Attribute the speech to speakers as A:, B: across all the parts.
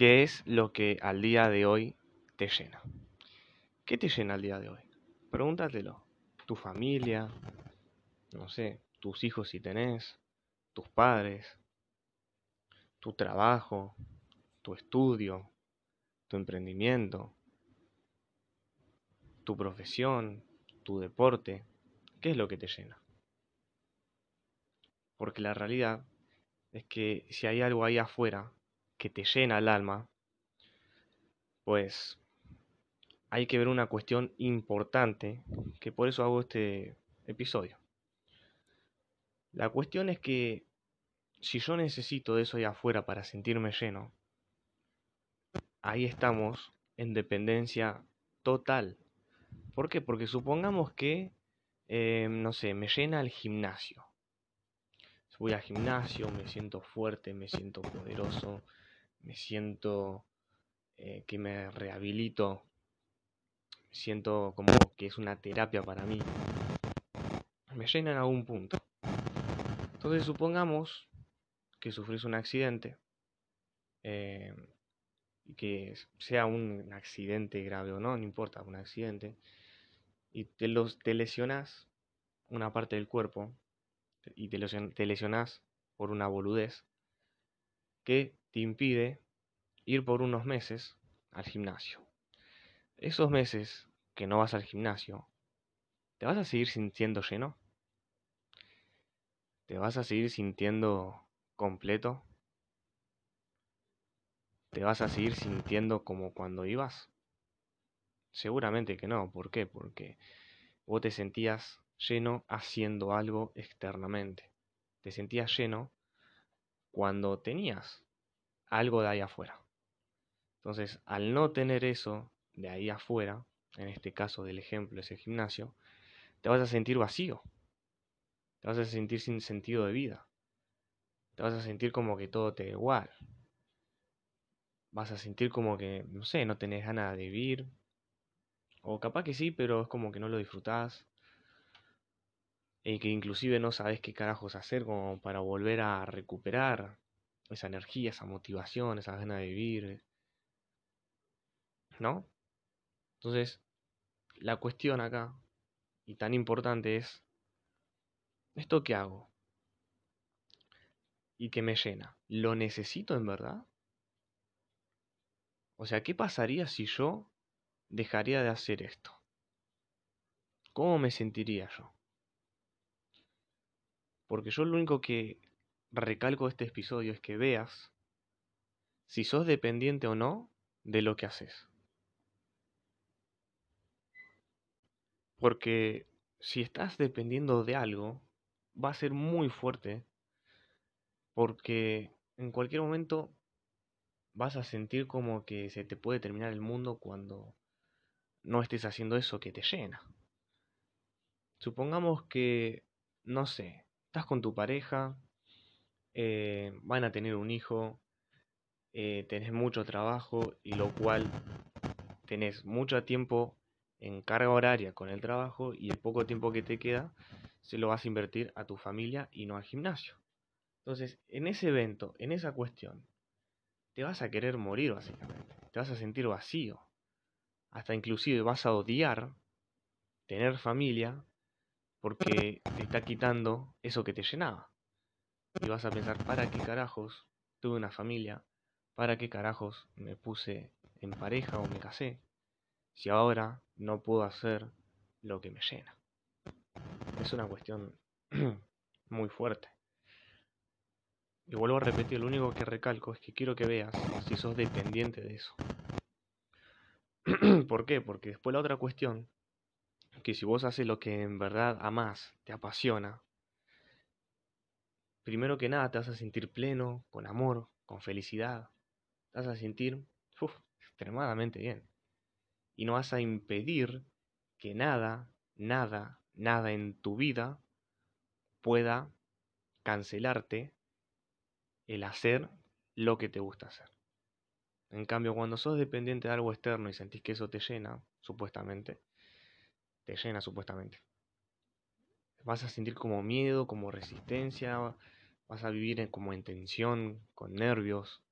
A: ¿Qué es lo que al día de hoy te llena? ¿Qué te llena al día de hoy? Pregúntatelo. Tu familia, no sé, tus hijos si tenés, tus padres, tu trabajo, tu estudio, tu emprendimiento, tu profesión, tu deporte. ¿Qué es lo que te llena? Porque la realidad es que si hay algo ahí afuera que te llena el alma, pues hay que ver una cuestión importante, que por eso hago este episodio. La cuestión es que si yo necesito de eso ahí afuera para sentirme lleno, ahí estamos en dependencia total. ¿Por qué? Porque supongamos que, eh, no sé, me llena el gimnasio. Voy al gimnasio, me siento fuerte, me siento poderoso, me siento eh, que me rehabilito, siento como que es una terapia para mí. Me llena en algún punto. Entonces supongamos que sufrís un accidente, eh, que sea un accidente grave o no, no importa, un accidente, y te, los, te lesionas una parte del cuerpo y te, te lesionas por una boludez que te impide ir por unos meses al gimnasio. Esos meses que no vas al gimnasio, ¿te vas a seguir sintiendo lleno? ¿Te vas a seguir sintiendo completo? ¿Te vas a seguir sintiendo como cuando ibas? Seguramente que no. ¿Por qué? Porque vos te sentías lleno haciendo algo externamente. Te sentías lleno cuando tenías algo de ahí afuera. Entonces, al no tener eso de ahí afuera, en este caso del ejemplo ese gimnasio, te vas a sentir vacío. Te vas a sentir sin sentido de vida. Te vas a sentir como que todo te da igual. Vas a sentir como que, no sé, no tenés ganas de vivir, o capaz que sí, pero es como que no lo disfrutás. Y que inclusive no sabes qué carajos hacer como para volver a recuperar esa energía, esa motivación, esa ganas de vivir. ¿No? Entonces, la cuestión acá, y tan importante es, ¿esto qué hago? Y que me llena. ¿Lo necesito en verdad? O sea, ¿qué pasaría si yo dejaría de hacer esto? ¿Cómo me sentiría yo? Porque yo lo único que recalco este episodio es que veas si sos dependiente o no de lo que haces. Porque si estás dependiendo de algo, va a ser muy fuerte. Porque en cualquier momento vas a sentir como que se te puede terminar el mundo cuando no estés haciendo eso que te llena. Supongamos que, no sé, estás con tu pareja, eh, van a tener un hijo, eh, tenés mucho trabajo y lo cual tenés mucho tiempo en carga horaria con el trabajo y el poco tiempo que te queda se lo vas a invertir a tu familia y no al gimnasio. Entonces, en ese evento, en esa cuestión, te vas a querer morir básicamente, te vas a sentir vacío, hasta inclusive vas a odiar tener familia porque te está quitando eso que te llenaba. Y vas a pensar, ¿para qué carajos tuve una familia? ¿Para qué carajos me puse en pareja o me casé? Si ahora no puedo hacer lo que me llena. Es una cuestión muy fuerte. Y vuelvo a repetir, lo único que recalco es que quiero que veas si sos dependiente de eso. ¿Por qué? Porque después la otra cuestión, que si vos haces lo que en verdad amás, te apasiona, primero que nada te vas a sentir pleno, con amor, con felicidad, te vas a sentir extremadamente bien. Y no vas a impedir que nada, nada, nada en tu vida pueda cancelarte el hacer lo que te gusta hacer. En cambio, cuando sos dependiente de algo externo y sentís que eso te llena, supuestamente, te llena supuestamente. Vas a sentir como miedo, como resistencia, vas a vivir como en tensión, con nervios,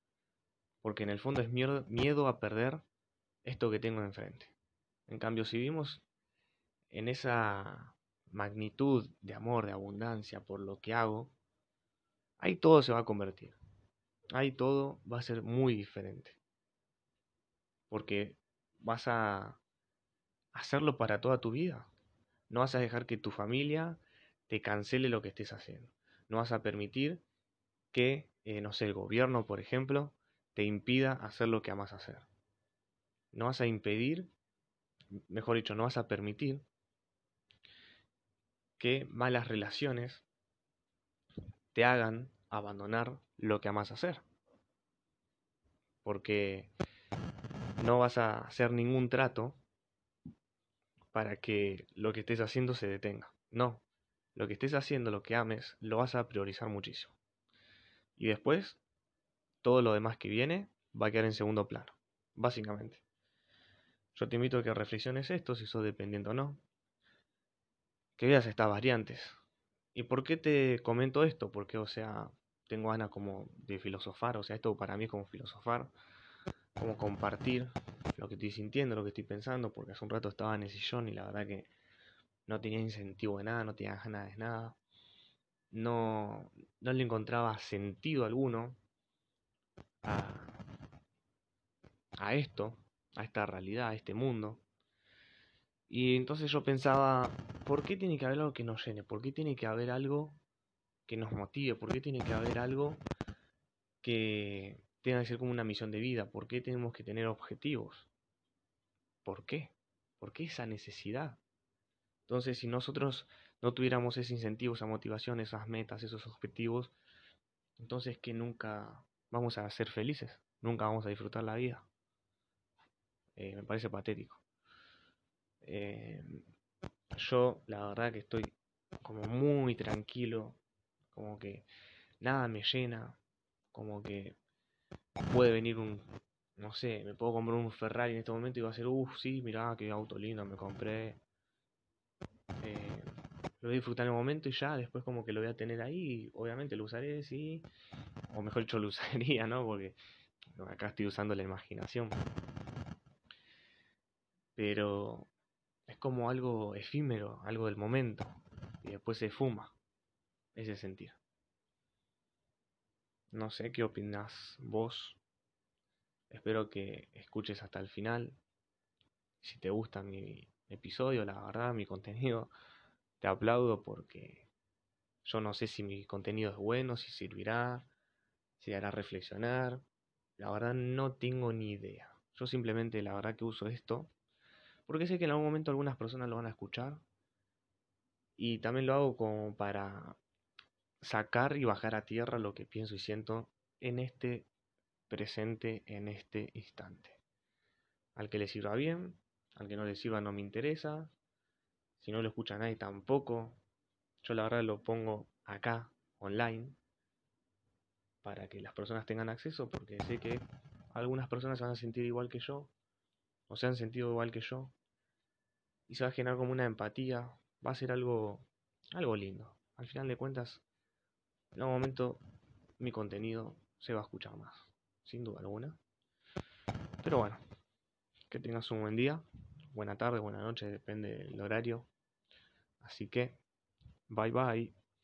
A: Porque en el fondo es miedo a perder esto que tengo enfrente. En cambio, si vivimos en esa magnitud de amor, de abundancia por lo que hago, ahí todo se va a convertir. Ahí todo va a ser muy diferente. Porque vas a hacerlo para toda tu vida. No vas a dejar que tu familia te cancele lo que estés haciendo. No vas a permitir que, eh, no sé, el gobierno, por ejemplo, te impida hacer lo que amas hacer. No vas a impedir, mejor dicho, no vas a permitir que malas relaciones te hagan abandonar lo que amas hacer. Porque no vas a hacer ningún trato para que lo que estés haciendo se detenga. No, lo que estés haciendo, lo que ames, lo vas a priorizar muchísimo. Y después, todo lo demás que viene va a quedar en segundo plano, básicamente. Yo te invito a que reflexiones esto, si sos dependiente o no. Que veas estas variantes. ¿Y por qué te comento esto? Porque, o sea, tengo ganas como de filosofar, o sea, esto para mí es como filosofar, como compartir lo que estoy sintiendo, lo que estoy pensando, porque hace un rato estaba en el sillón y la verdad que no tenía incentivo de nada, no tenía ganas de nada, no, no le encontraba sentido alguno a, a esto, a esta realidad, a este mundo. Y entonces yo pensaba, ¿por qué tiene que haber algo que nos llene? ¿Por qué tiene que haber algo que nos motive? ¿Por qué tiene que haber algo que tenga que ser como una misión de vida? ¿Por qué tenemos que tener objetivos? ¿Por qué? ¿Por qué esa necesidad? Entonces, si nosotros no tuviéramos ese incentivo, esa motivación, esas metas, esos objetivos, entonces que nunca vamos a ser felices, nunca vamos a disfrutar la vida. Eh, me parece patético. Eh, yo la verdad que estoy como muy tranquilo, como que nada me llena, como que puede venir un, no sé, me puedo comprar un Ferrari en este momento y va a ser, uff, sí, mirá, qué auto lindo me compré. Eh, lo voy a disfrutar en el momento y ya, después como que lo voy a tener ahí, obviamente lo usaré, sí, o mejor yo lo usaría, ¿no? Porque acá estoy usando la imaginación pero es como algo efímero, algo del momento, y después se fuma ese sentir. No sé qué opinas vos. Espero que escuches hasta el final. Si te gusta mi episodio, la verdad, mi contenido, te aplaudo porque yo no sé si mi contenido es bueno, si servirá, si hará reflexionar. La verdad no tengo ni idea. Yo simplemente la verdad que uso esto porque sé que en algún momento algunas personas lo van a escuchar. Y también lo hago como para sacar y bajar a tierra lo que pienso y siento en este presente, en este instante. Al que le sirva bien, al que no le sirva no me interesa. Si no lo escucha nadie tampoco. Yo la verdad lo pongo acá, online, para que las personas tengan acceso, porque sé que algunas personas se van a sentir igual que yo, o se han sentido igual que yo, y se va a generar como una empatía, va a ser algo, algo lindo. Al final de cuentas, en algún momento mi contenido se va a escuchar más, sin duda alguna. Pero bueno, que tengas un buen día, buena tarde, buena noche, depende del horario. Así que, bye bye.